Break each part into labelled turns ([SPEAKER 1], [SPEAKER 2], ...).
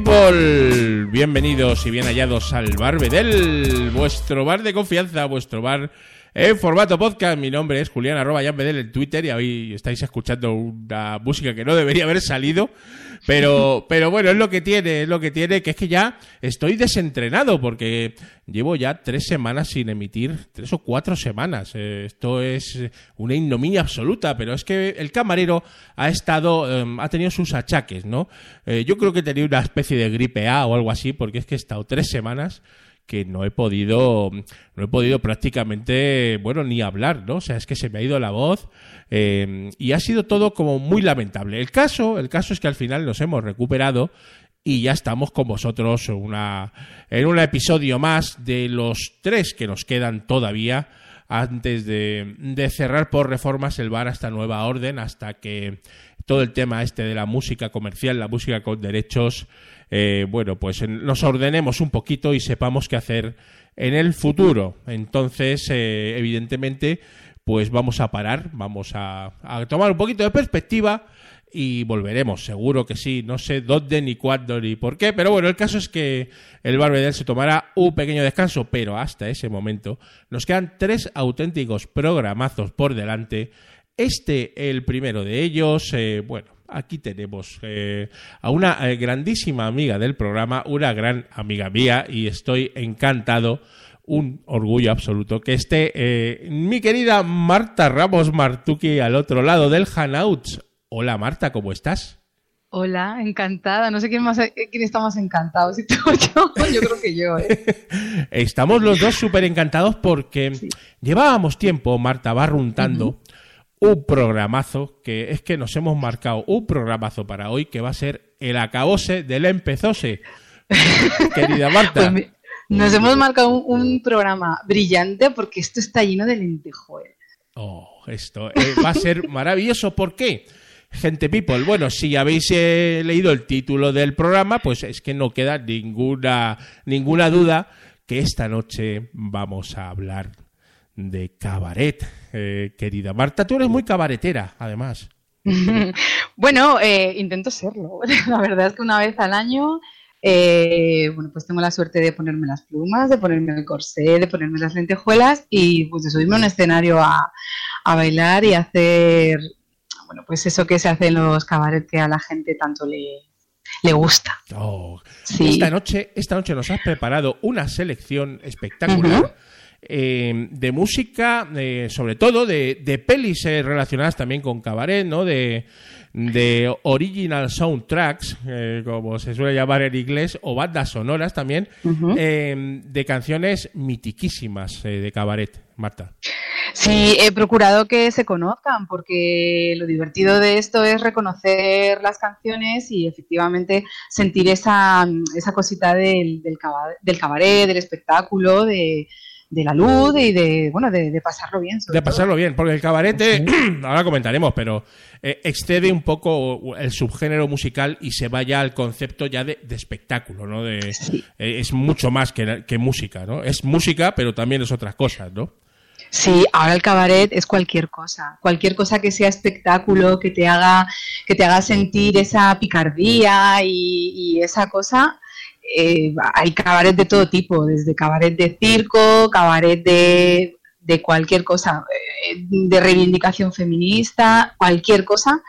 [SPEAKER 1] People, bienvenidos y bien hallados al Bar Bedel, vuestro bar de confianza, vuestro bar en formato podcast. Mi nombre es Julián arroba Jan Bedel en Twitter y hoy estáis escuchando una música que no debería haber salido, pero, pero bueno, es lo que tiene, es lo que tiene, que es que ya estoy desentrenado porque llevo ya tres semanas sin emitir, tres o cuatro semanas. Eh, esto es una ignominia absoluta, pero es que el camarero ha estado, eh, ha tenido sus achaques, ¿no? Eh, yo creo que tenía una especie de gripe A o algo así, porque es que he estado tres semanas que no he podido no he podido prácticamente bueno ni hablar no o sea es que se me ha ido la voz eh, y ha sido todo como muy lamentable. El caso el caso es que al final nos hemos recuperado y ya estamos con vosotros una, en un episodio más de los tres que nos quedan todavía antes de, de cerrar por reformas el bar hasta nueva orden, hasta que todo el tema este de la música comercial, la música con derechos, eh, bueno, pues nos ordenemos un poquito y sepamos qué hacer en el futuro. Entonces, eh, evidentemente, pues vamos a parar, vamos a, a tomar un poquito de perspectiva y volveremos, seguro que sí. No sé dónde, ni cuándo, ni por qué, pero bueno, el caso es que el Barbedel se tomará un pequeño descanso, pero hasta ese momento nos quedan tres auténticos programazos por delante. Este, el primero de ellos, eh, bueno, aquí tenemos eh, a una eh, grandísima amiga del programa, una gran amiga mía, y estoy encantado un orgullo absoluto que esté mi querida Marta Ramos Martuki al otro lado del Hanouts. Hola Marta, ¿cómo estás?
[SPEAKER 2] Hola, encantada. No sé quién más quién está más encantado, si tú o yo. Yo creo que yo, ¿eh?
[SPEAKER 1] Estamos los dos súper encantados porque llevábamos tiempo, Marta, barruntando un programazo que es que nos hemos marcado un programazo para hoy que va a ser el acabose del empezose. Querida Marta.
[SPEAKER 2] Pues nos hemos marcado un, un programa brillante porque esto está lleno de lentejuelas.
[SPEAKER 1] Oh, esto eh, va a ser maravilloso. ¿Por qué? Gente people, bueno, si habéis eh, leído el título del programa, pues es que no queda ninguna, ninguna duda que esta noche vamos a hablar de cabaret. Eh, querida Marta, tú eres muy cabaretera, además.
[SPEAKER 2] bueno, eh, intento serlo. La verdad es que una vez al año, eh, bueno, pues tengo la suerte de ponerme las plumas, de ponerme el corsé, de ponerme las lentejuelas y pues de subirme a un escenario a, a bailar y hacer, bueno, pues eso que se hace en los cabarets que a la gente tanto le, le gusta.
[SPEAKER 1] Oh,
[SPEAKER 2] Sí.
[SPEAKER 1] Esta noche, esta noche nos has preparado una selección espectacular. Eh, de música, eh, sobre todo de, de pelis eh, relacionadas también con cabaret, ¿no? De, de original soundtracks, eh, como se suele llamar en inglés, o bandas sonoras también, eh, de canciones mitiquísimas eh, de cabaret, Marta.
[SPEAKER 2] Sí, he procurado que se conozcan porque lo divertido de esto es reconocer las canciones y efectivamente sentir esa, esa cosita del, del cabaret, del espectáculo, de, de la luz y de, bueno, de, de pasarlo bien.
[SPEAKER 1] De
[SPEAKER 2] todo.
[SPEAKER 1] pasarlo bien, porque el cabaret, eh, ahora comentaremos, pero eh, excede un poco el subgénero musical y se vaya al concepto ya de, de espectáculo, ¿no? De,
[SPEAKER 2] Sí.
[SPEAKER 1] eh, es mucho más que, que música, ¿no? Es música, pero también es otras cosas, ¿no?
[SPEAKER 2] Sí, ahora el cabaret es cualquier cosa, cualquier cosa que sea espectáculo, que te haga, que te haga sentir esa picardía y, y esa cosa. Eh, hay cabaret de todo tipo, desde cabaret de circo, cabaret de, de cualquier cosa, eh, de reivindicación feminista, cualquier cosa,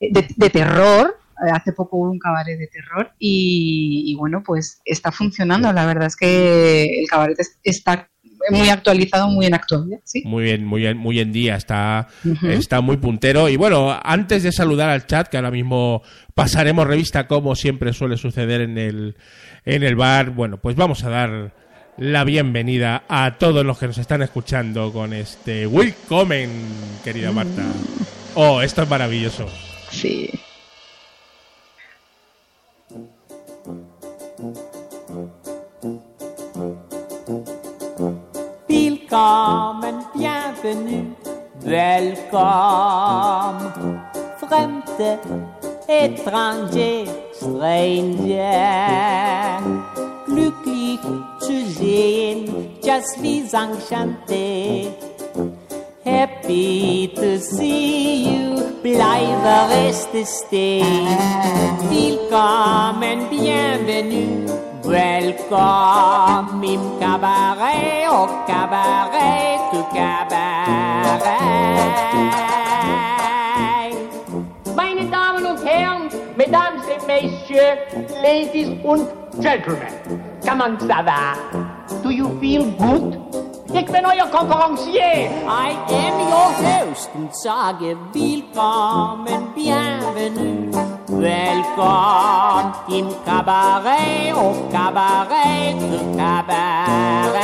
[SPEAKER 2] eh, de, de terror. Eh, Hace poco hubo un cabaret de terror y, y bueno, pues está funcionando. La verdad es que el cabaret es- está muy actualizado, muy en actualidad, sí.
[SPEAKER 1] Muy bien, muy bien, muy en día, está, está muy puntero. Y bueno, antes de saludar al chat, que ahora mismo pasaremos revista como siempre suele suceder en el, en el bar, bueno, pues vamos a dar la bienvenida a todos los que nos están escuchando con este Willkommen, querida Marta. Oh, esto es maravilloso.
[SPEAKER 2] Sí.
[SPEAKER 3] Willkommen, bienvenue, welcome. Fremde, étranger, stranger. Glücklich zu sehen, just wie enchanté. Happy to see you, bleibe reste stehen. Willkommen, bienvenue, welcome im Cabaret, au Cabaret, du Cabaret.
[SPEAKER 4] Meine Damen und Herren, Mesdames et Messieurs, Ladies und Gentlemen, comment ça va? Do you feel good? Ich bin euer Konferencier.
[SPEAKER 3] I am your host und sage willkommen, bienvenue, welcome im Cabaret, au Cabaret, du Cabaret.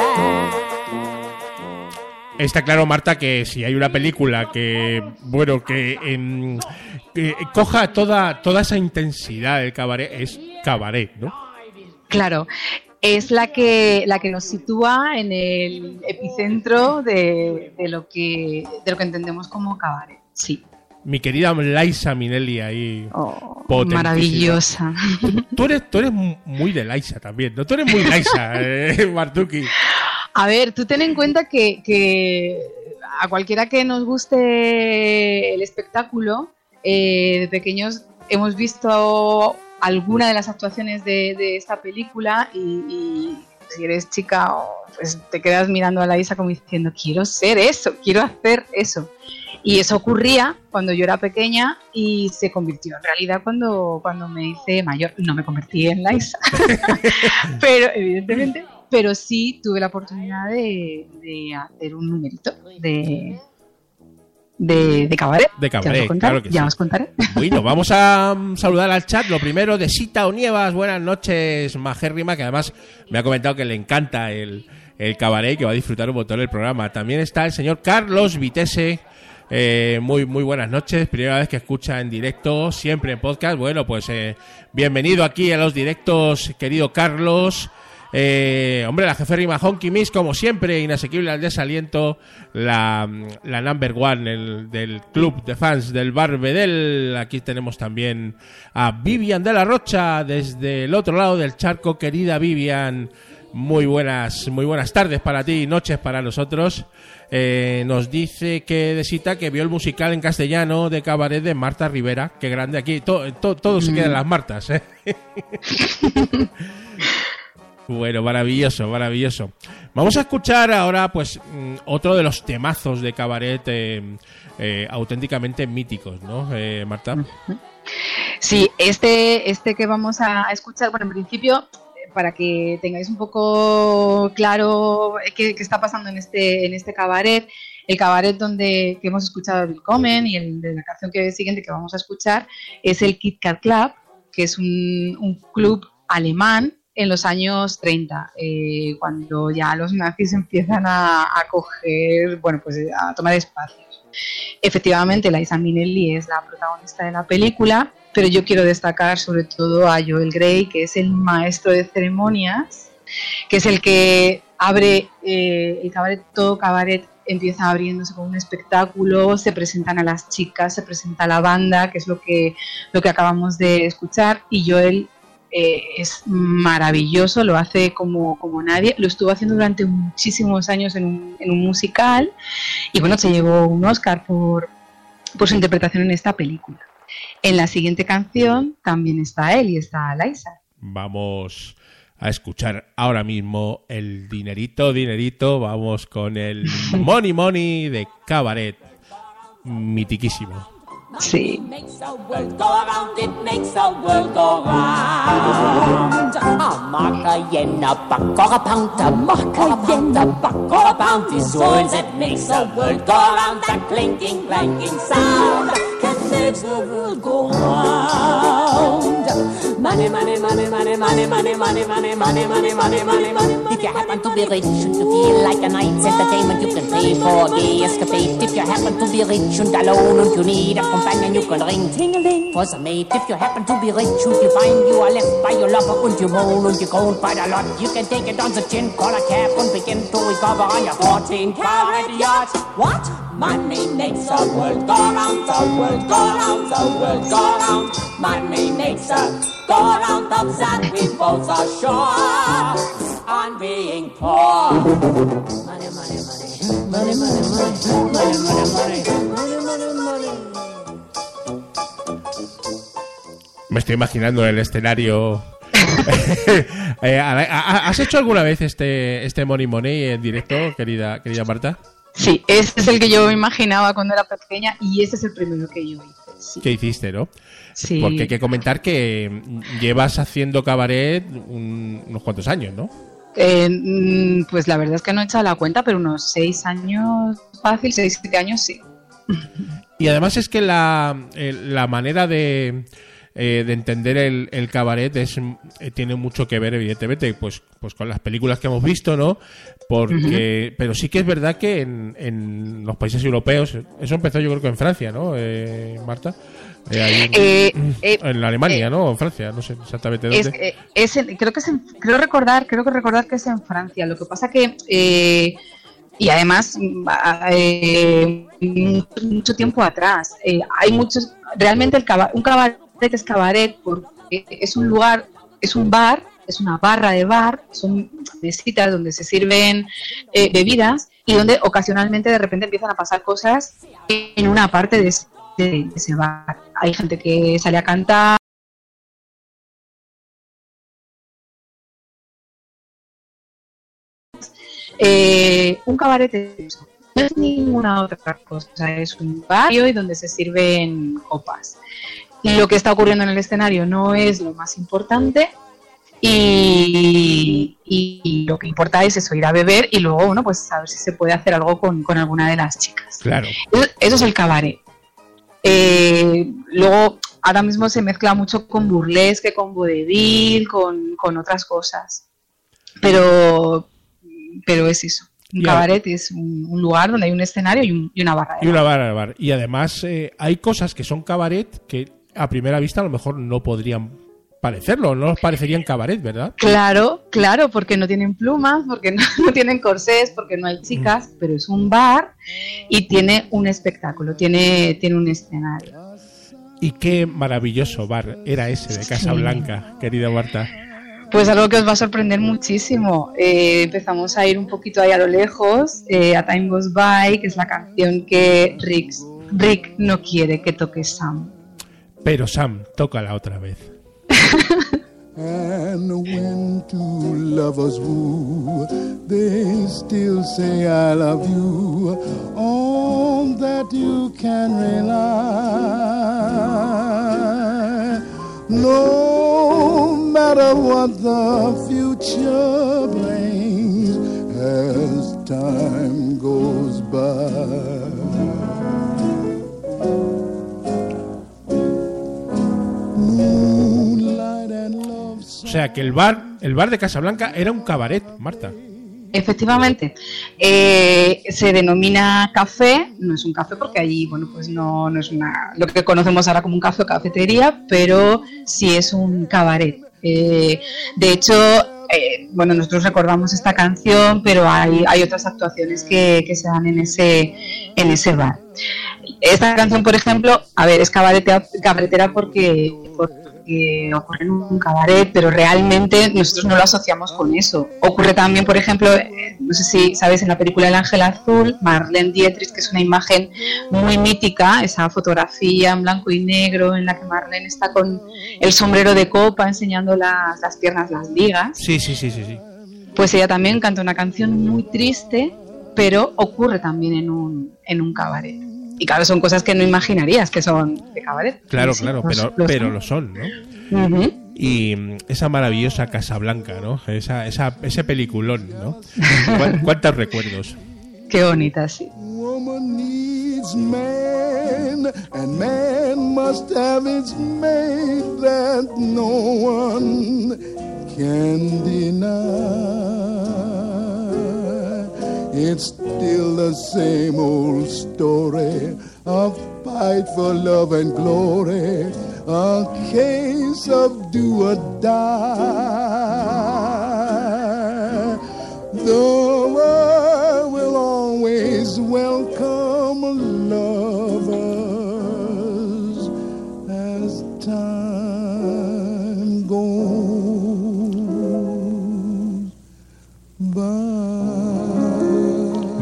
[SPEAKER 1] Está claro, Marta, que si hay una película que, bueno, que, em, que coja toda, toda esa intensidad del cabaret, es cabaret, ¿no?
[SPEAKER 2] Claro, es la que, la que nos sitúa en el epicentro de, de lo, que, de lo que entendemos como cabaret. Sí.
[SPEAKER 1] Mi querida Laisa Minelli ahí.
[SPEAKER 2] Oh, maravillosa.
[SPEAKER 1] Tú eres, tú eres muy de Laisa también, ¿no? Tú eres muy Laisa, eh, Martuki.
[SPEAKER 2] A ver, tú ten en cuenta que, que a cualquiera que nos guste el espectáculo, eh, de pequeños hemos visto alguna de las actuaciones de, de esta película y, y si eres chica, pues te quedas mirando a la Isa como diciendo, quiero ser eso, quiero hacer eso. Y eso ocurría cuando yo era pequeña y se convirtió en realidad cuando, cuando me hice mayor. No me convertí en la Isa, pero evidentemente, pero sí tuve la oportunidad de, de hacer un numerito de, de, de cabaret.
[SPEAKER 1] De
[SPEAKER 2] Ya os
[SPEAKER 1] cabaret,
[SPEAKER 2] lo contaré,
[SPEAKER 1] claro que
[SPEAKER 2] ya
[SPEAKER 1] sí.
[SPEAKER 2] os contaré.
[SPEAKER 1] Bueno, vamos a mm, saludar al chat. Lo primero de Sita Onievas. Buenas noches, Majérrima, que además me ha comentado que le encanta el, el cabaret y que va a disfrutar un montón el programa. También está el señor Carlos Vitese. Eh, muy, muy buenas noches. Primera vez que escucha en directo, siempre en podcast. Bueno, pues eh, bienvenido aquí a los directos, querido Carlos. Eh, hombre, la jeférrima Honky Miss, como siempre, inasequible al desaliento, la, la number one el- del club de fans del Barbedel. Aquí tenemos también a Vivian de la Rocha, desde el otro lado del charco, querida Vivian. Muy buenas, muy buenas tardes para ti y noches para nosotros. Eh, nos dice que de cita que vio el musical en castellano de cabaret de Marta Rivera. Qué grande aquí. To- to- todo se queda en las Martas. ¿eh? Bueno, maravilloso, maravilloso. Vamos a escuchar ahora, pues, mm, otro de los temazos de cabaret eh, eh, auténticamente míticos, ¿no, eh, Marta?
[SPEAKER 2] Sí, este, este que vamos a escuchar, bueno, en principio, para que tengáis un poco claro qué, está pasando en este, en este cabaret, el cabaret donde hemos escuchado Willkommen y el de la canción que siguiente que vamos a escuchar es el Kit Kat Club, que es un, club alemán en los años 30, eh, cuando ya los nazis empiezan a, bueno, pues a tomar espacios. Efectivamente, Liza Minnelli es la protagonista de la película, pero yo quiero destacar sobre todo a Joel Grey, que es el maestro de ceremonias, que es el que abre eh, el cabaret, todo cabaret empieza abriéndose con un espectáculo, se presentan a las chicas, se presenta la banda, que es lo que, lo que acabamos de escuchar, y Joel eh, es maravilloso, lo hace como, como nadie, lo estuvo haciendo durante muchísimos años en un, en un musical, y bueno, se llevó un Oscar por, por su interpretación en esta película. En la siguiente canción también está él y está Liza.
[SPEAKER 1] Vamos a escuchar ahora mismo el dinerito, dinerito. Vamos con el Money Money de Cabaret. Mitiquísimo.
[SPEAKER 2] Sí.
[SPEAKER 3] makes the world go around, it makes the world go round. A mark, a yen, a buck, or a pound, a mark, a yen, a buck, or a pound is all that makes the world go round. That clinking, clanking sound makes the world go round. Money, money, money, money, money, money, money, money, money, money, money, money, money. If you happen to be rich and you feel like a night's entertainment, you can pay for a gay escapade. If you happen to be rich and alone and you need a companion, you can ring ting-a-ling for some mate. If you happen to be rich and you find you are left by your lover and you moan and you groan quite a lot, you can take it on the chin, call a cab and begin to recover on your 14 carat yacht. What? Money makes the world go round, the world go round, the world go round. Money makes the go round of that we both are sure on being poor. Money, money, money, money, money, money, money, money, money, money, money, money.
[SPEAKER 1] Me estoy imaginando el escenario. Eh, ¿ha- ha- ¿Has hecho alguna vez este, este Money Money en directo, querida, querida Marta?
[SPEAKER 2] Sí, ese es el que yo me imaginaba cuando era pequeña y ese es el primero que yo hice. Sí.
[SPEAKER 1] ¿Qué hiciste, no?
[SPEAKER 2] Sí.
[SPEAKER 1] Porque hay que comentar que mm, llevas haciendo cabaret un- unos cuantos años, ¿no?
[SPEAKER 2] Eh, mm, pues la verdad es que no he echado la cuenta, pero unos seis años fácil, seis, siete años sí.
[SPEAKER 1] Y además es que la, eh, la manera de, eh, de entender el, el cabaret es, eh, tiene mucho que ver, evidentemente, pues, pues con las películas que hemos visto, ¿no? Porque, Pero sí que es verdad que en, en los países europeos, eso empezó yo creo que en Francia, ¿no, eh, Marta? Eh, ahí en, en Alemania, ¿no? O en Francia, no sé exactamente dónde.
[SPEAKER 2] es creo que es en- creo recordar, creo que recordar que es en Francia. Lo que pasa que y además eh, mucho, mucho tiempo atrás eh, hay muchos realmente el caba- un cabaret es cabaret porque es un lugar, es un bar, es una barra de bar, son mesitas donde se sirven eh, bebidas y donde ocasionalmente de repente empiezan a pasar cosas en una parte de ese, de ese bar. Hay gente que sale a cantar. Eh, un cabaret no es ninguna otra cosa, es un barrio y donde se sirven copas. Lo que está ocurriendo en el escenario no es lo más importante y, y- y lo que importa es eso, ir a beber y luego, bueno, pues a ver si se puede hacer algo con, con alguna de las chicas.
[SPEAKER 1] Claro.
[SPEAKER 2] Eso, eso es el cabaret. Eh, luego, ahora mismo se mezcla mucho con burlesque, con vodevil, con, con otras cosas. Pero, pero es eso. Un cabaret es un, un lugar donde hay un escenario y, un- y una barra. de
[SPEAKER 1] Y una barra de bar. Y además eh, hay cosas que son cabaret que a primera vista a lo mejor no podrían parecerlo, no nos parecerían cabaret, ¿verdad?
[SPEAKER 2] Claro, claro, porque no tienen plumas, porque no, no tienen corsés, porque no hay chicas, pero es un bar y tiene un espectáculo, tiene, tiene un escenario.
[SPEAKER 1] Y qué maravilloso bar era ese de Casa Blanca, querida Marta.
[SPEAKER 2] Pues algo que os va a sorprender muchísimo. Eh, empezamos a ir un poquito ahí a lo lejos, eh, a Time Goes By, que es la canción que Rick, Rick no quiere que toque Sam.
[SPEAKER 1] Pero Sam, tócala otra vez.
[SPEAKER 5] And when two lovers woo, they still say I love you. On that you can rely. No matter what the future brings as time goes by.
[SPEAKER 1] O sea que el bar, el bar de Casablanca era un cabaret, Marta.
[SPEAKER 2] Efectivamente, Eh, se denomina café, no es un café porque allí, bueno, pues no, no es una, lo que conocemos ahora como un café o cafetería, pero sí es un cabaret. Eh, de hecho, eh, bueno, nosotros recordamos esta canción, pero hay, hay otras actuaciones que, se dan en ese, en ese bar. Esta canción, por ejemplo, a ver, es cabaretera porque, porque ocurre en un cabaret, pero realmente nosotros no lo asociamos con eso. Ocurre también, por ejemplo, eh, no sé si sabes, en la película El Ángel Azul, Marlene Dietrich, que es una imagen muy mítica, esa fotografía en blanco y negro en la que Marlene está con el sombrero de copa enseñando las, las piernas, las ligas
[SPEAKER 1] Sí, sí, sí, sí, sí.
[SPEAKER 2] pues ella también canta una canción muy triste, pero ocurre también en un, en un cabaret. Y claro, son cosas que no imaginarías que son de cabaret.
[SPEAKER 1] Claro,
[SPEAKER 2] Y sí,
[SPEAKER 1] claro,
[SPEAKER 2] los-
[SPEAKER 1] pero,
[SPEAKER 2] los
[SPEAKER 1] pero
[SPEAKER 2] son.
[SPEAKER 1] lo son, ¿no?
[SPEAKER 2] Ujú.
[SPEAKER 1] Y mm, esa maravillosa Casablanca, ¿no? Esa, esa, ese peliculón, ¿no? ¿Cuán- ¿Cuántos recuerdos?
[SPEAKER 2] Qué bonita, sí.
[SPEAKER 5] Woman needs man, and man must have its mate that no one can deny. It's still the same old story. A fight for love and glory, a case of do or die. The world will always welcome lovers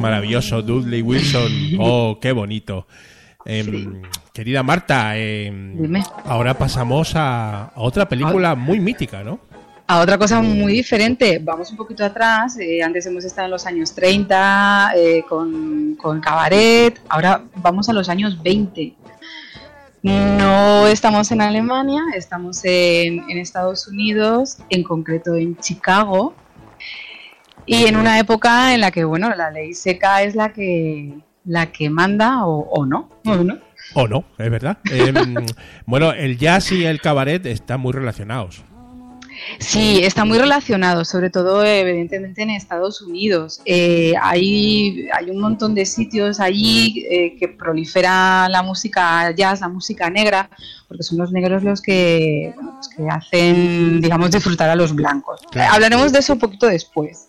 [SPEAKER 1] Maravilloso, Dudley Wilson. Oh, qué bonito. Em, Querida Marta, em,
[SPEAKER 2] Dime.
[SPEAKER 1] ahora pasamos a, a otra película muy mítica, ¿no?
[SPEAKER 2] A otra cosa muy diferente, vamos un poquito atrás, eh, antes hemos estado en los años 30 eh, con, con Cabaret, ahora vamos a los años 20. No estamos en Alemania, estamos en, en Estados Unidos, en concreto en Chicago, y en una época en la que, bueno, la ley seca es la que, la que manda o, o no, o no.
[SPEAKER 1] O no, es verdad. Em, bueno, el jazz y el cabaret están muy relacionados.
[SPEAKER 2] Sí, está muy relacionado, sobre todo evidentemente en Estados Unidos. Eh, hay, hay un montón de sitios allí eh, que prolifera la música jazz, la música negra, porque son los negros los que, bueno, los que hacen, digamos, disfrutar a los blancos.
[SPEAKER 1] Claro.
[SPEAKER 2] Hablaremos de eso un poquito después.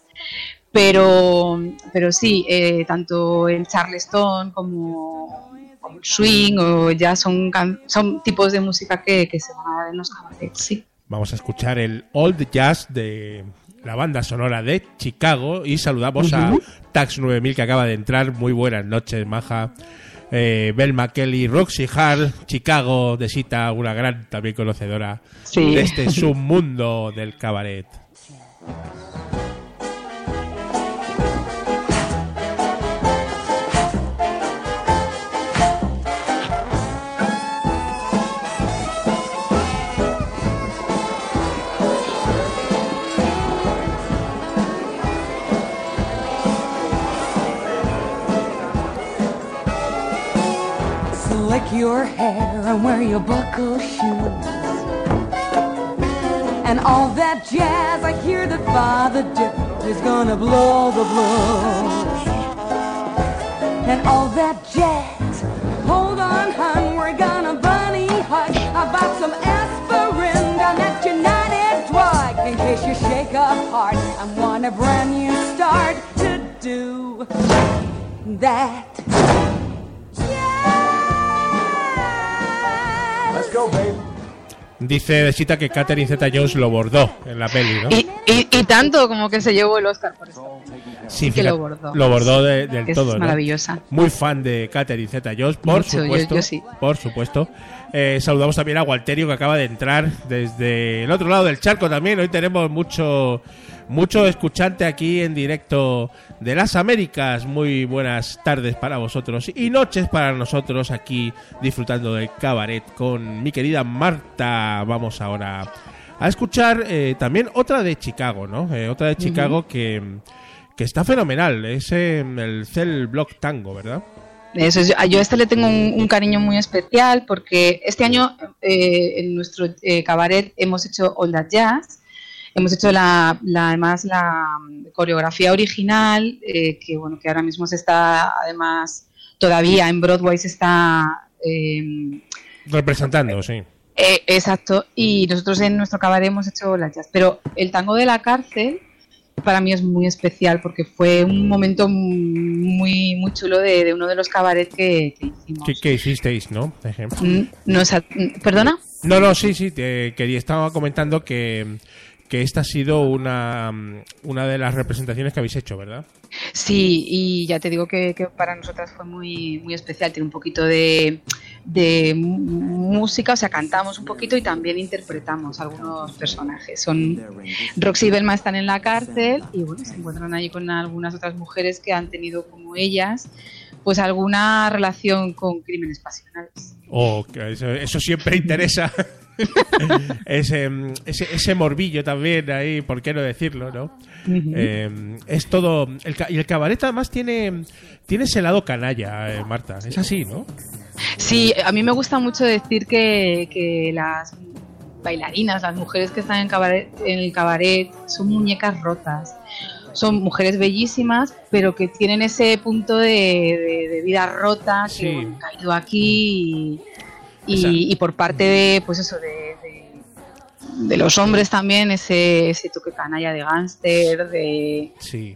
[SPEAKER 2] Pero, pero sí, eh, tanto el charleston como, como el swing o jazz son, son tipos de música que, que se van a dar en los cabarets, sí.
[SPEAKER 1] Vamos a escuchar el Old Jazz de la banda sonora de Chicago y saludamos a Tax 9000 que acaba de entrar. Muy buenas noches, Maja. Eh, Belma Kelly, Roxy Hall, Chicago, de Sita, una gran también conocedora
[SPEAKER 2] Sí.
[SPEAKER 1] de este submundo del cabaret.
[SPEAKER 6] Your hair and wear your buckle shoes. And all that jazz, I hear that Father Dip is gonna blow the blues. And all that jazz, hold on, hun, we're gonna bunny hug about some aspirin down at United Drug in case you shake a heart and want a brand new start to do that.
[SPEAKER 1] Dice de Sita que Catherine Zeta Jones lo bordó en la peli, ¿no?
[SPEAKER 2] Y, y- y tanto como que se llevó el Oscar por eso.
[SPEAKER 1] Sí,
[SPEAKER 2] que lo bordó.
[SPEAKER 1] Lo bordó de- del
[SPEAKER 2] Es
[SPEAKER 1] todo, ¿no?
[SPEAKER 2] maravillosa.
[SPEAKER 1] Muy fan de Catherine Zeta Jones, por
[SPEAKER 2] Mucho, yo-
[SPEAKER 1] supuesto.
[SPEAKER 2] yo sí.
[SPEAKER 1] Por supuesto. Eh, saludamos también a Walterio que acaba de entrar desde el otro lado del charco también. Hoy tenemos mucho mucho escuchante aquí en directo de las Américas. Muy buenas tardes para vosotros y noches para nosotros aquí disfrutando del cabaret con mi querida Marta. Vamos ahora a escuchar eh, también otra de Chicago, ¿no? Eh, otra de Chicago que, que está fenomenal. Es eh, el Cell Block Tango, ¿verdad?
[SPEAKER 2] Eso es, yo a este le tengo un, un cariño muy especial porque este año eh, en nuestro eh, cabaret hemos hecho All That Jazz, hemos hecho la, la- además la mm, coreografía original, eh, que bueno, que ahora mismo se está, además, todavía en Broadway se está eh,
[SPEAKER 1] Representando, sí.
[SPEAKER 2] eh, exacto, y nosotros en nuestro cabaret hemos hecho las jazz, pero el tango de la cárcel para mí es muy especial porque fue un momento muy muy chulo de, de uno de los cabarets que, que hicimos.
[SPEAKER 1] ¿Qué, hicisteis, no? Por ejemplo.
[SPEAKER 2] Mm, no mm, ¿Perdona?
[SPEAKER 1] No, no, sí, sí, te quería, estaba comentando que, que esta ha sido una, una de las representaciones que habéis hecho, ¿verdad?
[SPEAKER 2] Sí, y ya te digo que, que para nosotras fue muy, muy especial. Tiene un poquito de, de música, o sea, cantamos un poquito y también interpretamos algunos personajes. Son Roxy y Belma están en la cárcel y bueno, se encuentran allí con algunas otras mujeres que han tenido como ellas, pues alguna relación con crímenes pasionales.
[SPEAKER 1] Oh, eso, eso siempre interesa. ese, ese, ese morbillo también ahí, ¿por qué no decirlo, no? Eh, es todo... El, ca- y el cabaret además tiene, tiene ese lado canalla, eh, Marta. Es así, ¿no?
[SPEAKER 2] Sí, a mí me gusta mucho decir que, que las bailarinas, las mujeres que están en, cabaret- en el cabaret, son muñecas rotas. Son mujeres bellísimas, pero que tienen ese punto de, de- de vida rota, que
[SPEAKER 1] Sí.
[SPEAKER 2] bueno, ha caído aquí y, y- y por parte de, pues eso, de, de- de los hombres también, ese, ese toque canalla de gángster, de...
[SPEAKER 1] Sí.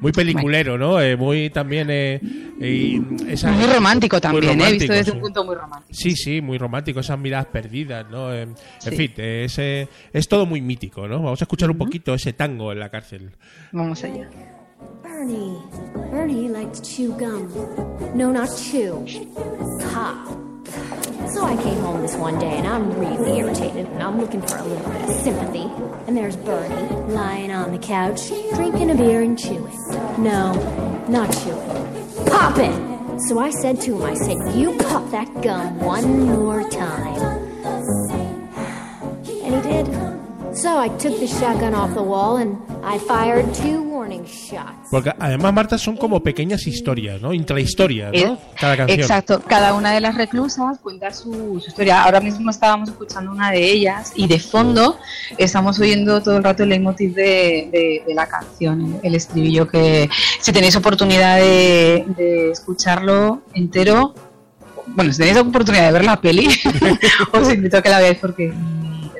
[SPEAKER 1] Muy peliculero, ¿no? Eh, muy también... eh, y esa-
[SPEAKER 2] Muy romántico también, ¿eh?
[SPEAKER 1] romántico,
[SPEAKER 2] visto desde
[SPEAKER 1] sí.
[SPEAKER 2] un punto muy romántico.
[SPEAKER 1] Sí, sí, muy romántico, esas miradas perdidas, ¿no? Eh, En
[SPEAKER 2] Sí.
[SPEAKER 1] fin, eh, ese- es todo muy mítico, ¿no? Vamos a escuchar un poquito ese tango en la cárcel.
[SPEAKER 2] Vamos allá.
[SPEAKER 7] Bernie. Bernie liked to chew gum. No, not chew. Pop. So I came home this one day and I'm really irritated and I'm looking for a little bit of sympathy. And there's Bernie lying on the couch, drinking a beer and chewing. No, not chewing. Popping! So I said to him, I said, You pop that gum one more time. And he did. So I took the shotgun off the wall and I fired two warning shots.
[SPEAKER 1] Porque además, Marta, son como pequeñas historias, ¿no? Intrahistorias, ¿no?
[SPEAKER 2] Eh,
[SPEAKER 1] Cada canción.
[SPEAKER 2] Exacto, cada una de las reclusas cuenta su, su historia. Ahora mismo estábamos escuchando una de ellas y de fondo estamos oyendo todo el rato el leitmotiv de, de- de la canción, el estribillo que si tenéis oportunidad de, de escucharlo entero, bueno, si tenéis oportunidad de ver la peli, os invito a que la veáis porque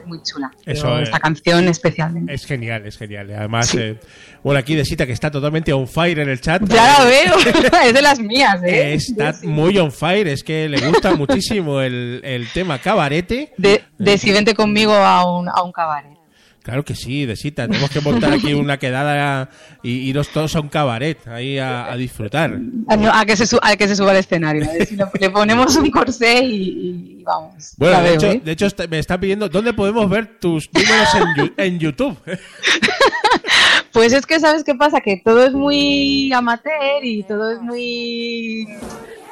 [SPEAKER 2] muy chula.
[SPEAKER 1] Eso
[SPEAKER 2] Pero
[SPEAKER 1] es.
[SPEAKER 2] esta canción especialmente.
[SPEAKER 1] Es genial, es genial. Además, eh, bueno, aquí de Sita que está totalmente on fire en el chat.
[SPEAKER 2] Ya la veo, es de las mías, ¿eh?
[SPEAKER 1] Está muy on fire, es que le gusta muchísimo el, el tema cabarete.
[SPEAKER 2] De, de si vente conmigo a un, a un cabaret.
[SPEAKER 1] Claro que sí, de Sita. Tenemos que montar aquí una quedada y iros todos a un cabaret ahí a, a disfrutar.
[SPEAKER 2] No, a, que se a que se suba al escenario. Si le, le ponemos un corsé y, y vamos.
[SPEAKER 1] Bueno,
[SPEAKER 2] La
[SPEAKER 1] de
[SPEAKER 2] veo,
[SPEAKER 1] hecho,
[SPEAKER 2] ¿eh?
[SPEAKER 1] de hecho me está pidiendo dónde podemos ver tus números en YouTube.
[SPEAKER 2] Pues es que, ¿sabes qué pasa? Que todo es muy amateur y todo es muy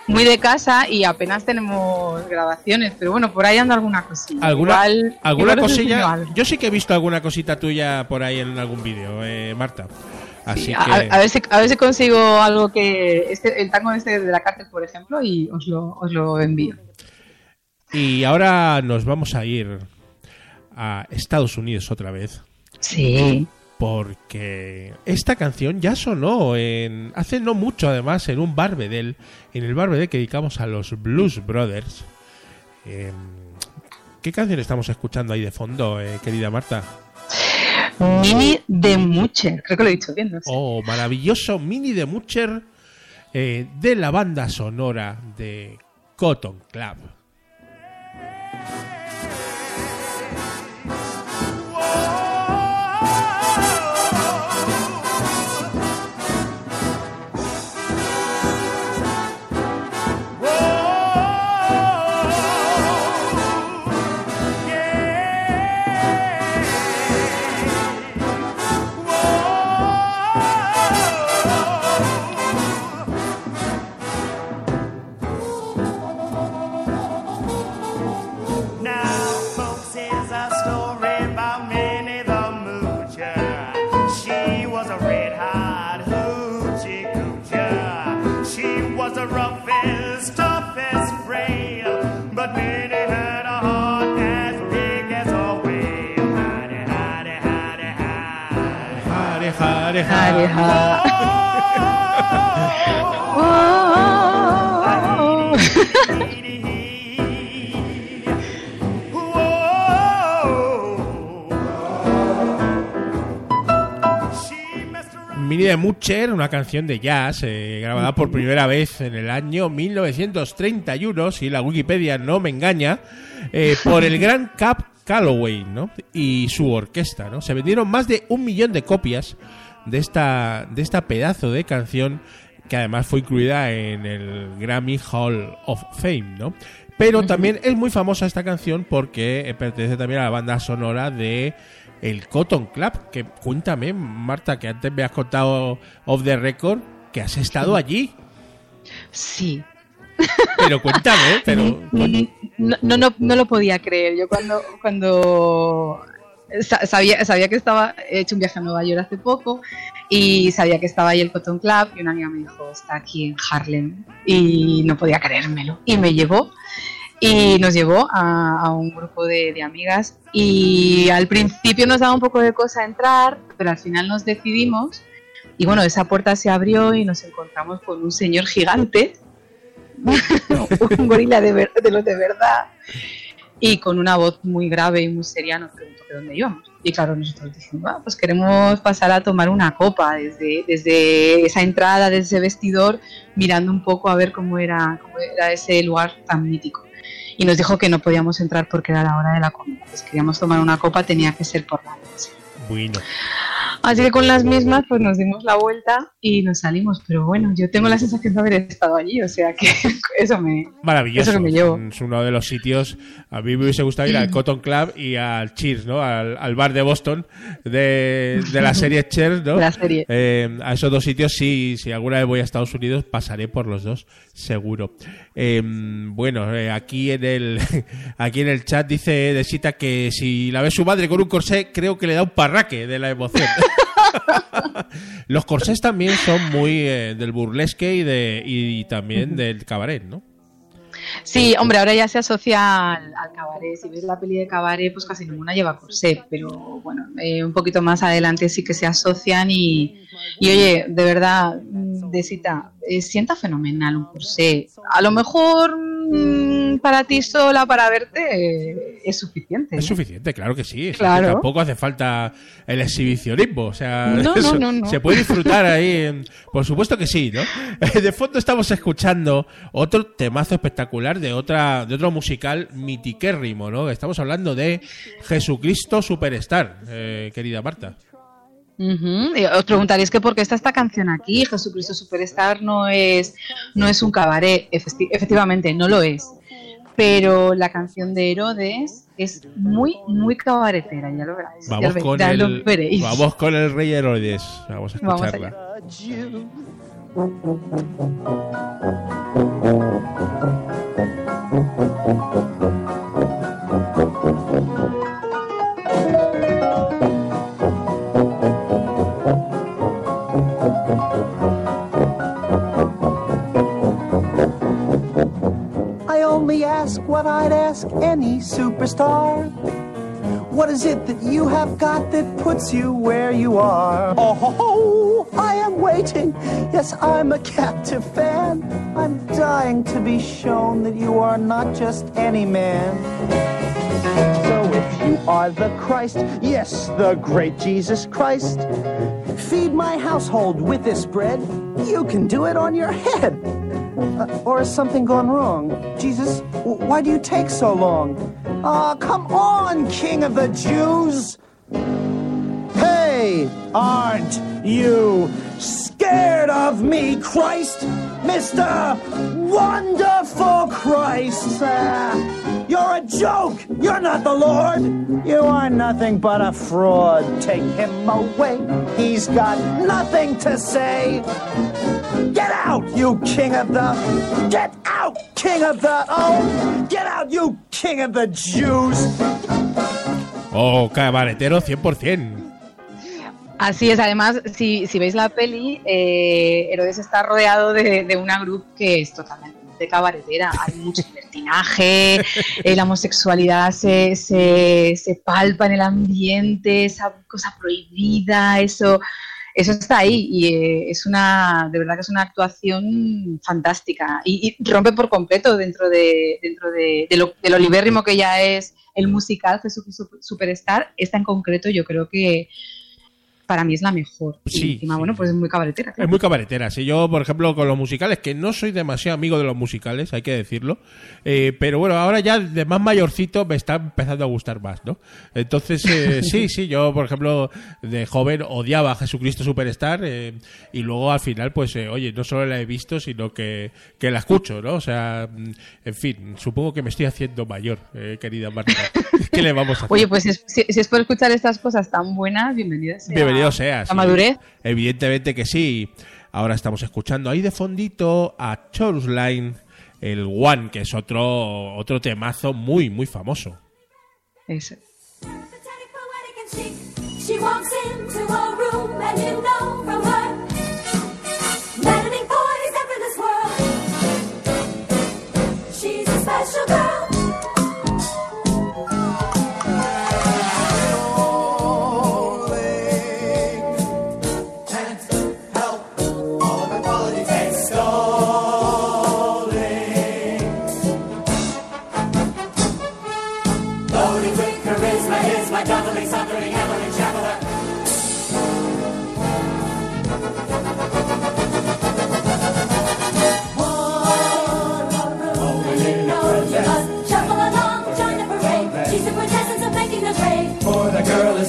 [SPEAKER 2] muy de casa y apenas tenemos grabaciones. Pero bueno, por ahí anda alguna cosilla.
[SPEAKER 1] ¿Alguna,
[SPEAKER 2] Igual-
[SPEAKER 1] alguna
[SPEAKER 2] igual
[SPEAKER 1] cosilla? Yo sí que he visto alguna cosita tuya por ahí en algún vídeo, eh, Marta. Así
[SPEAKER 2] Sí,
[SPEAKER 1] que...
[SPEAKER 2] a, a ver si, a ver si consigo algo que... Este, el tango este de la cárcel, por ejemplo, y os lo, os lo envío.
[SPEAKER 1] Y ahora nos vamos a ir a Estados Unidos otra vez.
[SPEAKER 2] Sí.
[SPEAKER 1] Porque esta canción ya sonó en, hace no mucho además en un Barbedel, en el Barbedel que dedicamos a los Blues Brothers. Em, ¿Qué canción estamos escuchando ahí de fondo, eh, querida Marta?
[SPEAKER 2] Mini de Mucher. Creo que lo he dicho bien, no sé.
[SPEAKER 1] Oh, maravilloso mini de Mucher eh, de la banda sonora de Cotton Club. Areja.
[SPEAKER 2] Areja.
[SPEAKER 1] Mini de Mucher, una canción de jazz eh, grabada por primera vez en el año 1931, si la Wikipedia no me engaña, eh, por el gran Cap Calloway ¿no? y su orquesta. ¿no? Se vendieron más de un millón de copias de esta, de esta pedazo de canción que además fue incluida en el Grammy Hall of Fame. ¿no? Pero también es muy famosa esta canción porque eh, pertenece también a la banda sonora de el Cotton Club. Que cuéntame, Marta, que antes me has contado off the record que has estado allí.
[SPEAKER 2] Sí.
[SPEAKER 1] Pero cuéntame, pero
[SPEAKER 2] No, no, no, no lo podía creer. Yo cuando, cuando sabía, sabía que estaba, he hecho un viaje a Nueva York hace poco y sabía que estaba ahí el Cotton Club y una amiga me dijo, está aquí en Harlem y no podía creérmelo. Y me llevó. Y nos llevó a, a un grupo de, de amigas. Y al principio nos daba un poco de cosa entrar, pero al final nos decidimos. Y bueno, esa puerta se abrió y nos encontramos con un señor gigante, un gorila de, ver- de los de verdad y con una voz muy grave y muy seria nos preguntó que dónde íbamos. Y claro, nosotros dijimos, "Ah, pues queremos pasar a tomar una copa desde, desde esa entrada, desde ese vestidor, mirando un poco a ver cómo era, cómo era ese lugar tan mítico. Y nos dijo que no podíamos entrar porque era la hora de la comida. Pues queríamos tomar una copa, tenía que ser por la noche.
[SPEAKER 1] bueno.
[SPEAKER 2] Así que con las mismas pues nos dimos la vuelta y nos salimos. Pero bueno, yo tengo la sensación de haber estado allí, o sea que eso me...
[SPEAKER 1] Maravilloso.
[SPEAKER 2] Eso que me llevo.
[SPEAKER 1] Es uno de los sitios. A mí me hubiese gustado ir al Cotton Club y al Cheers, ¿no? Al, al bar de Boston de, de la serie Cheers, ¿no?
[SPEAKER 2] De la serie.
[SPEAKER 1] Eh, a esos dos sitios, sí, si alguna vez voy a Estados Unidos, pasaré por los dos, seguro. Eh, bueno, eh, aquí en el aquí en el chat dice de Sita que si la ve su madre con un corsé, creo que le da un parraque de la emoción. Los corsés también son muy eh, del burlesque y de y también del cabaret, ¿no?
[SPEAKER 2] Sí, hombre, ahora ya se asocia al, al cabaret. Si ves la peli de cabaret, pues casi ninguna lleva corsé, pero bueno, eh, un poquito más adelante sí que se asocian y, y oye, de verdad, mm, de cita, eh, sienta fenomenal un corsé. A lo mejor para ti sola, para verte, eh, es suficiente.
[SPEAKER 1] Es suficiente, claro que sí. Que
[SPEAKER 2] Claro.
[SPEAKER 1] tampoco hace falta el exhibicionismo. O sea,
[SPEAKER 2] No, no,
[SPEAKER 1] eso-
[SPEAKER 2] no, no.
[SPEAKER 1] se puede disfrutar ahí. Por supuesto que sí, ¿no? De fondo estamos escuchando otro temazo espectacular de otra de otro musical mitiquérrimo, ¿no? Estamos hablando de Jesucristo Superstar, eh, querida Marta.
[SPEAKER 2] Ujú. Y os preguntaréis que por qué está esta canción aquí, Jesucristo Superstar no es, no es un cabaret, efectivamente no lo es, pero la canción de Herodes es muy, muy cabaretera, ya lo veréis. ya
[SPEAKER 1] Vamos
[SPEAKER 2] lo
[SPEAKER 1] con
[SPEAKER 2] ya lo
[SPEAKER 1] el
[SPEAKER 2] veréis.
[SPEAKER 1] vamos con el Rey Herodes. Vamos a
[SPEAKER 2] Vamos
[SPEAKER 1] escucharla.
[SPEAKER 8] only ask what I'd ask any superstar. What is it that you have got that puts you where you are? Oh, I am waiting. Yes, I'm a captive fan. I'm dying to be shown that you are not just any man. So if you are the Christ, yes, the great Jesus Christ, feed my household with this bread. You can do it on your head. Uh, or has something gone wrong? Jesus, why do you take so long? Ah, come on, King of the Jews! Hey, aren't you scared of me, Christ? Mr. Wonderful Christ! You're a joke! You're not the Lord! You are nothing but a fraud. Take him away. He's got nothing to say. Get out, you king of the. Get out, king of the. Oh, get out, you king of the Jews.
[SPEAKER 1] Oh, cabaretero 100%.
[SPEAKER 2] Así es, además, si, si veis la peli, eh, Herodes está rodeado de, de una grup que es totalmente cabaretera. Hay mucho libertinaje, eh, la homosexualidad se, se, se palpa en el ambiente, esa cosa prohibida, eso, eso está ahí y eh, es una, de verdad que es una actuación fantástica y, rompe por completo dentro de, dentro de, de lo, del olivérrimo que ya es el musical Jesús Super- Superstar. Esta en concreto yo creo que para mí es la mejor. Y
[SPEAKER 1] Sí,
[SPEAKER 2] encima,
[SPEAKER 1] sí.
[SPEAKER 2] bueno, pues es muy cabaretera.
[SPEAKER 1] Es
[SPEAKER 2] claro.
[SPEAKER 1] muy cabaretera. Si yo, por ejemplo, con los musicales, que no soy demasiado amigo de los musicales, hay que decirlo, eh, pero bueno, ahora ya de más mayorcito me está empezando a gustar más, ¿no? Entonces, eh, sí, sí, yo, por ejemplo, de joven odiaba a Jesucristo Superstar eh, y luego al final, pues, eh, oye, no solo la he visto, sino que, que la escucho, ¿no? O sea, mm, en fin, supongo que me estoy haciendo mayor, eh, querida Marta. ¿Qué le vamos a hacer?
[SPEAKER 2] Oye, pues si es, si- es por escuchar estas cosas tan buenas, bienvenido sea.
[SPEAKER 1] Bienvenido sea.
[SPEAKER 2] La
[SPEAKER 1] sí.
[SPEAKER 2] madurez.
[SPEAKER 1] Evidentemente que sí. Ahora estamos escuchando ahí de fondito a Chorus Line, el One, que es otro, otro temazo muy, muy famoso.
[SPEAKER 9] And chic.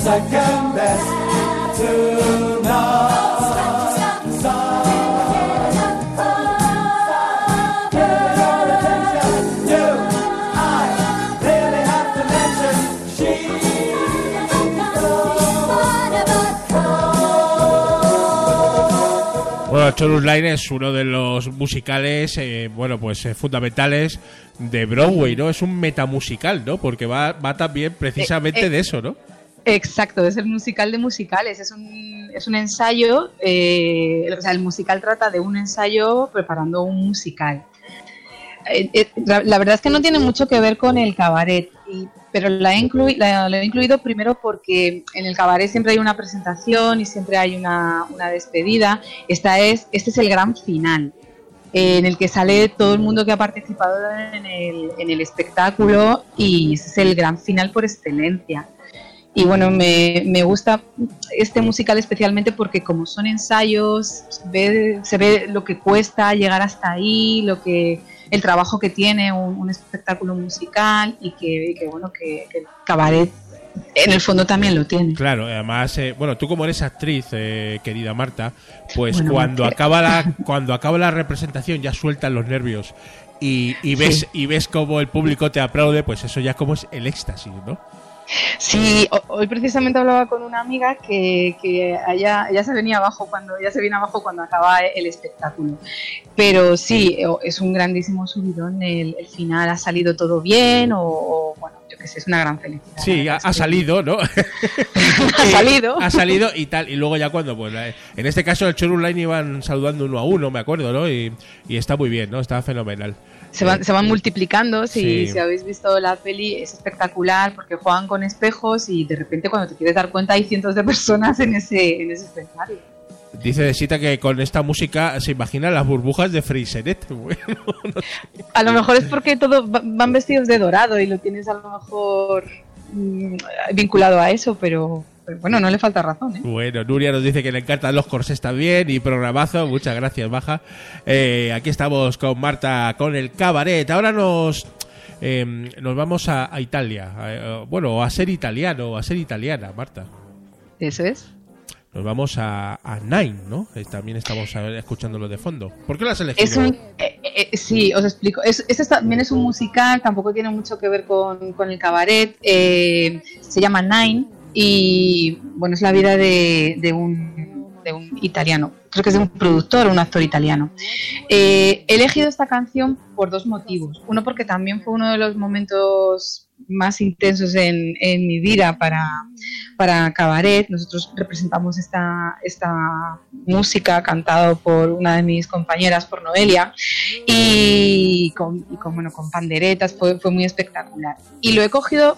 [SPEAKER 5] Second best to none.
[SPEAKER 1] Bueno, Chorus Line es uno de los musicales, eh, bueno, pues eh, fundamentales de Broadway, ¿no? Es un metamusical, ¿no? Porque va, va también precisamente
[SPEAKER 2] Eh, eh,
[SPEAKER 1] de eso, ¿no?
[SPEAKER 2] Exacto, es el musical de musicales, es un, es un ensayo, eh, o sea, el musical trata de un ensayo preparando un musical. Eh, eh, la, verdad es que no tiene mucho que ver con el cabaret, y- pero la he, la- he incluido primero porque en el cabaret siempre hay una presentación y siempre hay una, una despedida. Esta es, este es el gran final, eh, en el que sale todo el mundo que ha participado en el, en el espectáculo y es el gran final por excelencia. Y bueno, me, me gusta este musical especialmente porque como son ensayos, se ve, se ve lo que cuesta llegar hasta ahí, lo que el trabajo que tiene un, un espectáculo musical y que, y que, bueno, que, que el cabaret en el fondo también lo tiene.
[SPEAKER 1] Claro, además, eh, bueno, tú como eres actriz, eh, querida Marta, pues
[SPEAKER 2] Bueno,
[SPEAKER 1] cuando acaba la cuando acaba la representación ya sueltan los nervios y, y ves
[SPEAKER 2] Sí.
[SPEAKER 1] y ves cómo el público te aplaude, pues eso ya como es el éxtasis, ¿no?
[SPEAKER 2] Sí, ho- hoy precisamente hablaba con una amiga que, que ella, ella se venía abajo cuando ella se viene abajo cuando acaba el espectáculo. Pero sí, o- es un grandísimo subidón el, el final, ha salido todo bien o, o, bueno, yo qué sé, es una gran felicidad.
[SPEAKER 1] Sí, ha, salido, ¿no?
[SPEAKER 2] Ha salido.
[SPEAKER 1] Ha salido y tal. Y luego ya cuando, pues, eh, en este caso el Chorus Line iban saludando uno a uno, me acuerdo, ¿no? Y, y está muy bien, ¿no? Está fenomenal.
[SPEAKER 2] Se van, se van multiplicando, si,
[SPEAKER 1] Sí.
[SPEAKER 2] si habéis visto la peli es espectacular porque juegan con espejos y de repente cuando te quieres dar cuenta hay cientos de personas en ese, en ese escenario.
[SPEAKER 1] Dice de Sita que con esta música se imagina las burbujas de Freixenet. Bueno, no sé.
[SPEAKER 2] A lo mejor es porque todos va- van vestidos de dorado y lo tienes a lo mejor mm, vinculado a eso, pero, pero bueno, no le falta razón, ¿eh?
[SPEAKER 1] Bueno, Nuria nos dice que le encantan los corsés también y programazo. Muchas gracias, Baja. Eh, aquí estamos con Marta con el cabaret. Ahora nos eh, nos vamos a, a Italia. Eh, bueno, a ser italiano, a ser italiana, Marta.
[SPEAKER 2] Eso es.
[SPEAKER 1] Nos vamos a, a Nine, ¿no? Eh, también estamos escuchándolo de fondo. ¿Por qué lo has elegido?
[SPEAKER 2] Es un, eh, eh, sí, os explico. Es, este también es un musical, tampoco tiene mucho que ver con, con el cabaret. eh, se llama Nine y bueno, es la vida de, un, de un italiano. Creo que es de un productor, un actor italiano. Eh, he elegido esta canción por dos motivos. Uno porque también fue uno de los momentos más intensos en, en mi vida para, para Cabaret. Nosotros representamos esta, esta música cantado por una de mis compañeras, por Noelia, y con, y con, bueno, con panderetas, fue, fue muy espectacular. Y lo he cogido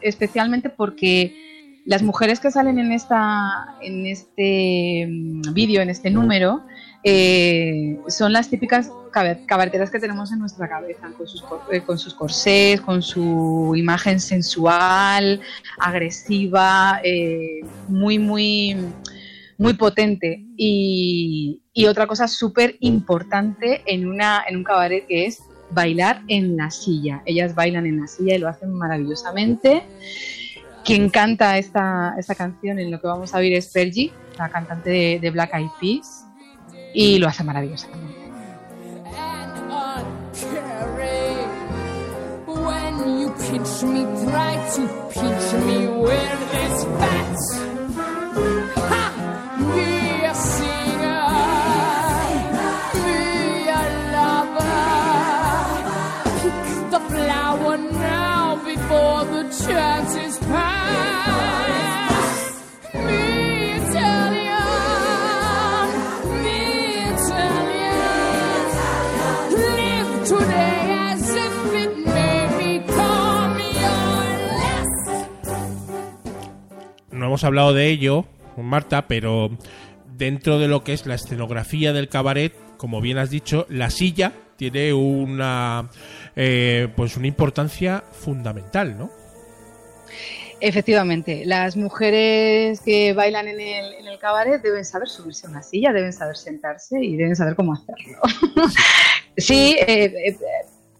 [SPEAKER 2] especialmente porque las mujeres que salen en esta en este mm, vídeo, en este número, eh, son las típicas cabareteras que tenemos en nuestra cabeza, con sus, eh, con sus corsés, con su imagen sensual, agresiva, eh, muy, muy, muy potente. Y, y otra cosa súper importante en, una, en un cabaret que es bailar en la silla. Ellas bailan en la silla y lo hacen maravillosamente. Quien canta esta, esta canción en lo que vamos a oír es Fergie, la cantante de, de Black Eyed Peas, y lo hace maravillosamente.
[SPEAKER 10] When you pinch me, try to pinch me with this fat.
[SPEAKER 1] No hemos hablado de ello, Marta, pero dentro de lo que es la escenografía del cabaret, como bien has dicho, la silla tiene una eh, pues una importancia fundamental, ¿no?
[SPEAKER 2] Efectivamente, las mujeres que bailan en el, en el cabaret deben saber subirse a una silla, deben saber sentarse y deben saber cómo hacerlo. sí, eh, eh,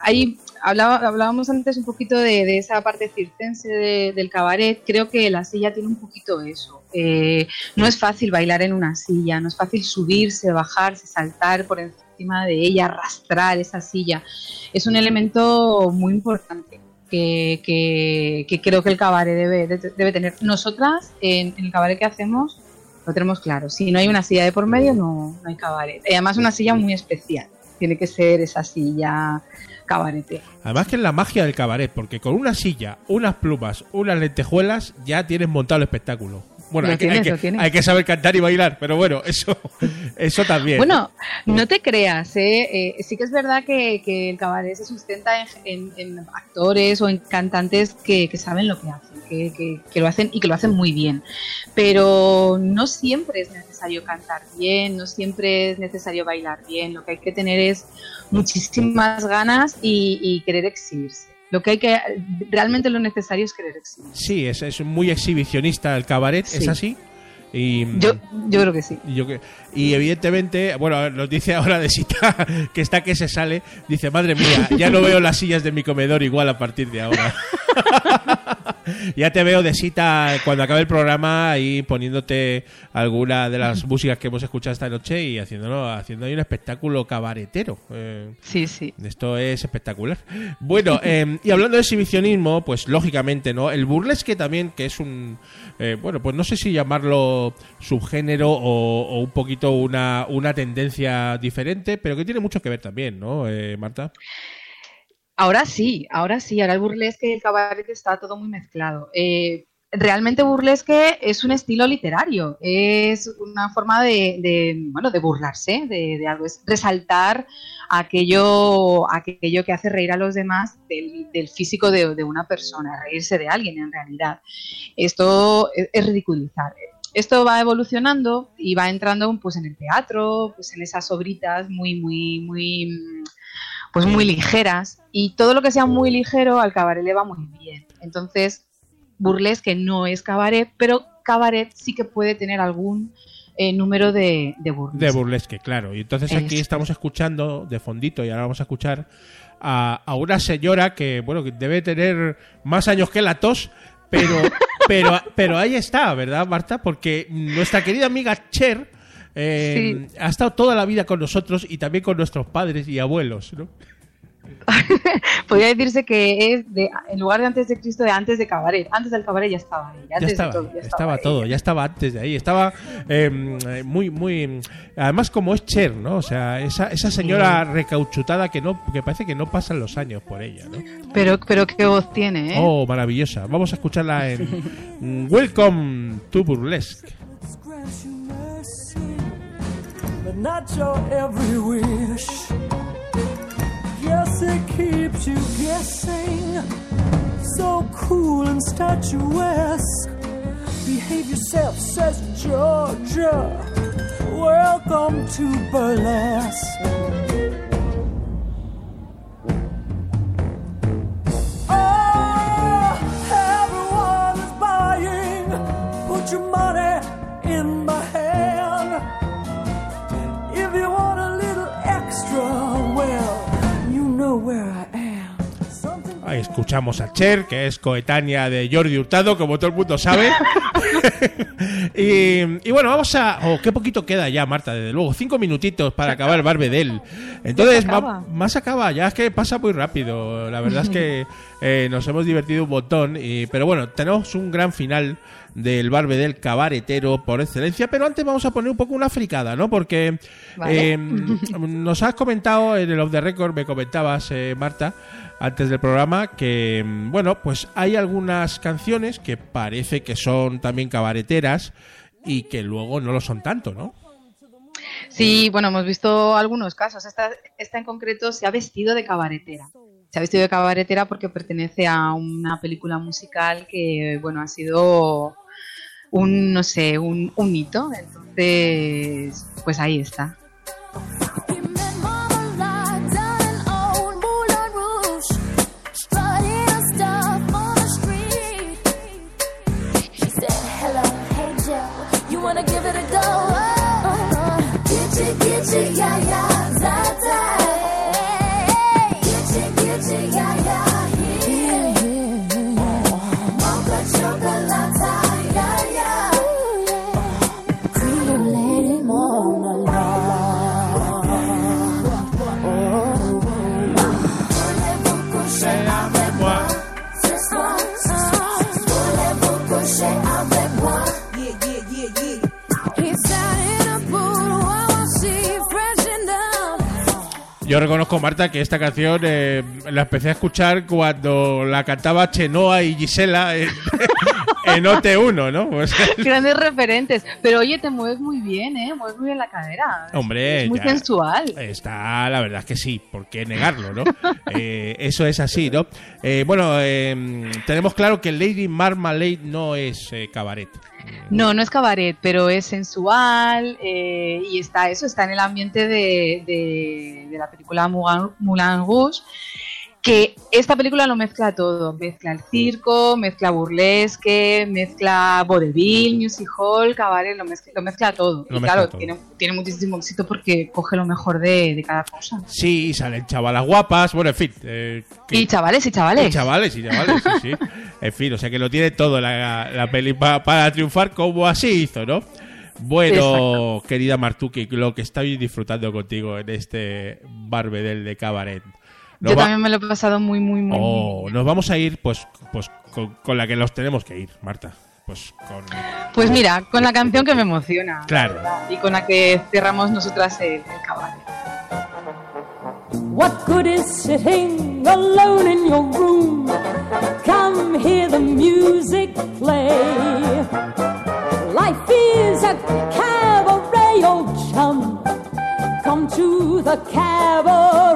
[SPEAKER 2] ahí hablaba- hablábamos antes un poquito de, esa parte circense de- del cabaret. Creo que la silla tiene un poquito eso. Eh, no es fácil bailar en una silla, no es fácil subirse, bajarse, saltar por encima de ella, arrastrar esa silla. Es un elemento muy importante que, que- que creo que el cabaret debe, de- debe tener. Nosotras, en, en el cabaret que hacemos, lo tenemos claro. Si no hay una silla de por medio, no, no hay cabaret. Además, una silla muy especial. Tiene que ser esa silla cabaretera.
[SPEAKER 1] Además que es la magia del cabaret, porque con una silla, unas plumas, unas lentejuelas, ya tienes montado el espectáculo. Bueno, hay que, hay
[SPEAKER 2] tienes,
[SPEAKER 1] que-
[SPEAKER 2] lo tienes.
[SPEAKER 1] hay que saber cantar y bailar, pero bueno, eso, eso también.
[SPEAKER 2] Bueno, no te creas, ¿eh? Eh, sí que es verdad que, que el cabaret se sustenta en, en- en actores o en cantantes que, saben lo que hacen, que, lo hacen y que lo hacen muy bien. Pero no siempre es necesario cantar bien, no siempre es necesario bailar bien. Lo que hay que tener es muchísimas ganas y, y querer exhibirse. Lo que hay que realmente lo necesario es querer exhibirse.
[SPEAKER 1] Sí, es, es muy exhibicionista el cabaret, ¿es
[SPEAKER 2] Sí.
[SPEAKER 1] así? Y,
[SPEAKER 2] Yo, yo creo que sí.
[SPEAKER 1] y yo que- y evidentemente, bueno, nos dice ahora de Sita que está que se sale, dice, madre mía, ya no veo las sillas de mi comedor igual a partir de ahora. ya te veo de Sita cuando acabe el programa ahí poniéndote alguna de las músicas que hemos escuchado esta noche y haciéndolo, haciendo ahí un espectáculo cabaretero. Eh,
[SPEAKER 2] Sí, sí.
[SPEAKER 1] esto es espectacular. Bueno, eh, y hablando de exhibicionismo, pues lógicamente, ¿no? El burlesque también, que es un. eh, bueno, pues no sé si llamarlo subgénero o, o un poquito una, una tendencia diferente, pero que tiene mucho que ver también, ¿no, eh, Marta?
[SPEAKER 2] Ahora sí, ahora sí, ahora el burlesque y el cabaret está todo muy mezclado. Eh, realmente burlesque es un estilo literario, es una forma de, de, bueno, de burlarse de, de algo, es resaltar aquello, aquello que hace reír a los demás del, físico de, una persona, reírse de alguien en realidad. Esto es, es ridiculizar. Esto va evolucionando y va entrando pues en el teatro, pues en esas obritas muy, muy, muy pues muy ligeras y todo lo que sea muy ligero al cabaret le va muy bien. Entonces, burlesque no es cabaret, pero cabaret sí que puede tener algún eh, número de, de burlesque.
[SPEAKER 1] De burlesque, claro. Y entonces aquí estamos escuchando de fondito y ahora vamos a escuchar a, a una señora que, bueno, que debe tener más años que la tos, pero, pero, pero ahí está, ¿verdad, Marta? Porque nuestra querida amiga Cher eh, ha estado toda la vida con nosotros y también con nuestros padres y abuelos, ¿no?
[SPEAKER 2] Podría decirse que es de, en lugar de antes de Cristo, de antes de cabaret. Antes del cabaret ya estaba ahí.
[SPEAKER 1] Ya
[SPEAKER 2] Antes
[SPEAKER 1] estaba,
[SPEAKER 2] de todo, ya
[SPEAKER 1] estaba
[SPEAKER 2] ahí.
[SPEAKER 1] todo, ya estaba antes de ahí. Estaba eh, muy, muy. Además, como es Cher, ¿no? O sea, esa, esa señora recauchutada que no que parece que no pasan los años por ella, ¿no?
[SPEAKER 2] Pero, pero qué voz tiene, ¿eh?
[SPEAKER 1] Oh, maravillosa. Vamos a escucharla en Welcome to Burlesque.
[SPEAKER 5] But not your every wish. Yes, it keeps you guessing, so cool and statuesque.
[SPEAKER 11] Behave yourself, says Georgia. Welcome to burlesque. Oh, everyone is buying. Put your money in my hand. If you want a little extra, well, you know where I am. Something
[SPEAKER 1] Ahí escuchamos a Cher, que es coetánea de Jordi Hurtado, como todo el mundo sabe. y, y bueno, vamos a... Oh, qué poquito queda ya, Marta, desde luego. Cinco minutitos para acabar Barbedel. Entonces,
[SPEAKER 2] acaba.
[SPEAKER 1] ma- más acaba. Ya es que pasa muy rápido. La verdad es que eh, nos hemos divertido un montón. y- pero bueno, tenemos un gran final del Barbedel cabaretero por excelencia. Pero antes vamos a poner un poco una fricada, ¿no? Porque
[SPEAKER 2] Vale.
[SPEAKER 1] eh, nos has comentado en el Off the Record, me comentabas, eh, Marta, antes del programa, que, bueno, pues hay algunas canciones que parece que son también cabareteras y que luego no lo son tanto, ¿no?
[SPEAKER 2] Sí, bueno, hemos visto algunos casos. Esta, esta en concreto se ha vestido de cabaretera. Se ha vestido de cabaretera porque pertenece a una película musical que, bueno, ha sido un, no sé, un, un hito. Entonces, pues ahí está.
[SPEAKER 1] Yo reconozco, Marta, que esta canción eh, la empecé a escuchar cuando la cantaba Chenoa y Gisela en, en OT1, ¿no?
[SPEAKER 2] Grandes referentes. Pero oye, te mueves muy bien, ¿eh? Mueves muy bien la cadera.
[SPEAKER 1] hombre,
[SPEAKER 2] Es muy sensual.
[SPEAKER 1] Está, la verdad es que sí, ¿por qué negarlo, no? Eh, eso es así, ¿no? Eh, bueno, eh, tenemos claro que Lady Marmalade no es eh, cabaret.
[SPEAKER 2] No, no es cabaret, pero es sensual eh, y está eso, está en el ambiente de, de- de la película Moulin, Moulin Rouge, que esta película lo mezcla todo, mezcla el circo, mezcla burlesque, mezcla vodevil, music hall, cabaret, lo mezcla, lo mezcla todo.
[SPEAKER 1] Lo
[SPEAKER 2] y
[SPEAKER 1] mezcla
[SPEAKER 2] claro,
[SPEAKER 1] todo.
[SPEAKER 2] Tiene, tiene muchísimo éxito porque coge lo mejor de, de cada cosa.
[SPEAKER 1] Sí, salen chavalas guapas, bueno, en fin. eh, que-
[SPEAKER 2] Y chavales, y chavales.
[SPEAKER 1] Y chavales, y chavales, sí, sí. En fin, o sea que lo tiene todo la, la peli pa- para triunfar como así hizo, ¿no? Bueno, querida Martuki, lo que estoy disfrutando contigo en este Barbedel de Cabaret. Nos
[SPEAKER 2] Yo
[SPEAKER 1] va-
[SPEAKER 2] también me lo he pasado muy, muy, muy,
[SPEAKER 1] Oh,
[SPEAKER 2] bien.
[SPEAKER 1] nos vamos a ir pues, pues con, con la que nos tenemos que ir, Marta. Pues con...
[SPEAKER 2] Pues mira, con la canción que me emociona.
[SPEAKER 1] Claro.
[SPEAKER 2] Y con la que cerramos nosotras el, el cabaret.
[SPEAKER 7] What good is sitting alone in your room? Come hear the music play. Life is a cabaret, old chum. Come to the cabaret.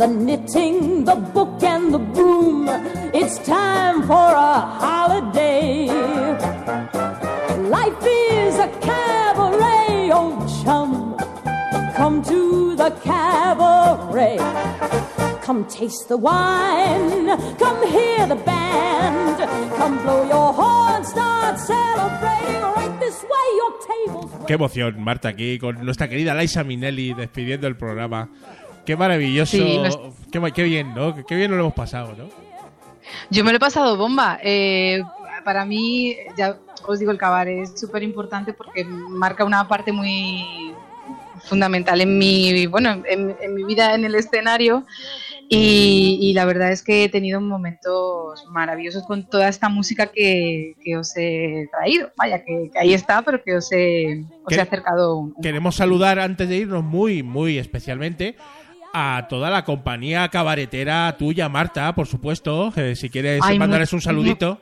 [SPEAKER 7] The knitting, the book, and the broom. It's time for a holiday. Life is a cabaret, old chum. Come to the cabaret. Come taste the wine. Come hear the band. Come blow your horn. Start celebrating. This way, your table's
[SPEAKER 1] Qué emoción, Marta, aquí con nuestra querida Minelli despidiendo el programa. Qué maravilloso.
[SPEAKER 2] Sí, nos-
[SPEAKER 1] qué, bien, ¿no? Qué bien lo hemos pasado, ¿no?
[SPEAKER 2] Yo me lo he pasado bomba. Eh, para mí, ya os digo, el cabaret es súper importante porque marca una parte muy fundamental en mi, bueno, en, en mi vida en el escenario. Y, y la verdad es que he tenido momentos maravillosos con toda esta música que, que os he traído. Vaya, que, que ahí está, pero que os he, os
[SPEAKER 1] ¿Qué-
[SPEAKER 2] he acercado un, un
[SPEAKER 1] Queremos saludar antes de irnos muy, muy especialmente a toda la compañía cabaretera tuya, Marta, por supuesto. eh, si quieres
[SPEAKER 2] Ay,
[SPEAKER 1] mandarles un saludito.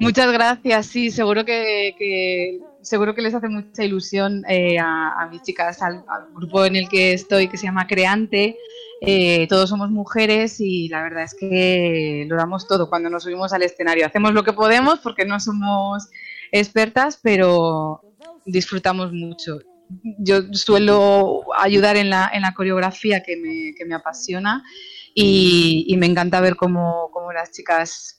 [SPEAKER 2] Muchas gracias, sí, seguro que, que- seguro que les hace mucha ilusión eh, a, a mis chicas, al, al grupo en el que estoy, que se llama Creante, eh, todos somos mujeres y la verdad es que lo damos todo cuando nos subimos al escenario. Hacemos lo que podemos porque no somos expertas, pero disfrutamos mucho. Yo suelo ayudar en la, en la coreografía que me, que me apasiona y, me encanta ver cómo, cómo las chicas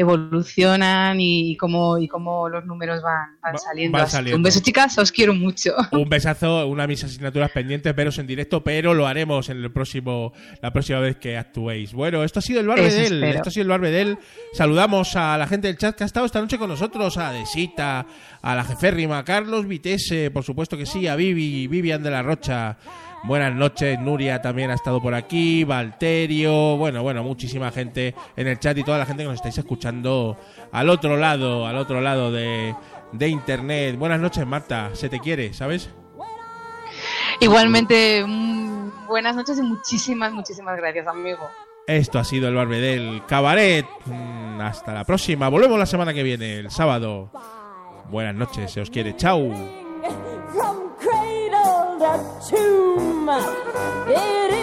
[SPEAKER 2] evolucionan y cómo, y cómo los números van, van
[SPEAKER 1] Va-
[SPEAKER 2] saliendo.
[SPEAKER 1] van.
[SPEAKER 2] Un beso, chicas, os quiero mucho.
[SPEAKER 1] Un besazo, una de mis asignaturas pendientes, veros en directo, pero lo haremos en el próximo, la próxima vez que actuéis. Bueno, esto ha sido el Barbedel. Esto ha sido el Barbedel. Saludamos a la gente del chat que ha estado esta noche con nosotros, a Desita, a la jeférrima, a Carlos Vitese, por supuesto que sí, a Vivi, Vivian de la Rocha. Buenas noches, Nuria también ha estado por aquí, Valterio, bueno, bueno, muchísima gente en el chat y toda la gente que nos estáis escuchando al otro lado, al otro lado de, de internet. Buenas noches, Marta, se te quiere, ¿sabes?
[SPEAKER 2] Igualmente, mm, buenas noches y muchísimas, muchísimas gracias, amigo.
[SPEAKER 1] Esto ha sido el Barbedel Cabaret. Mm, Hasta la próxima. Volvemos la semana que viene, el sábado. Buenas noches, se os quiere. Chao.
[SPEAKER 3] the tomb. It is.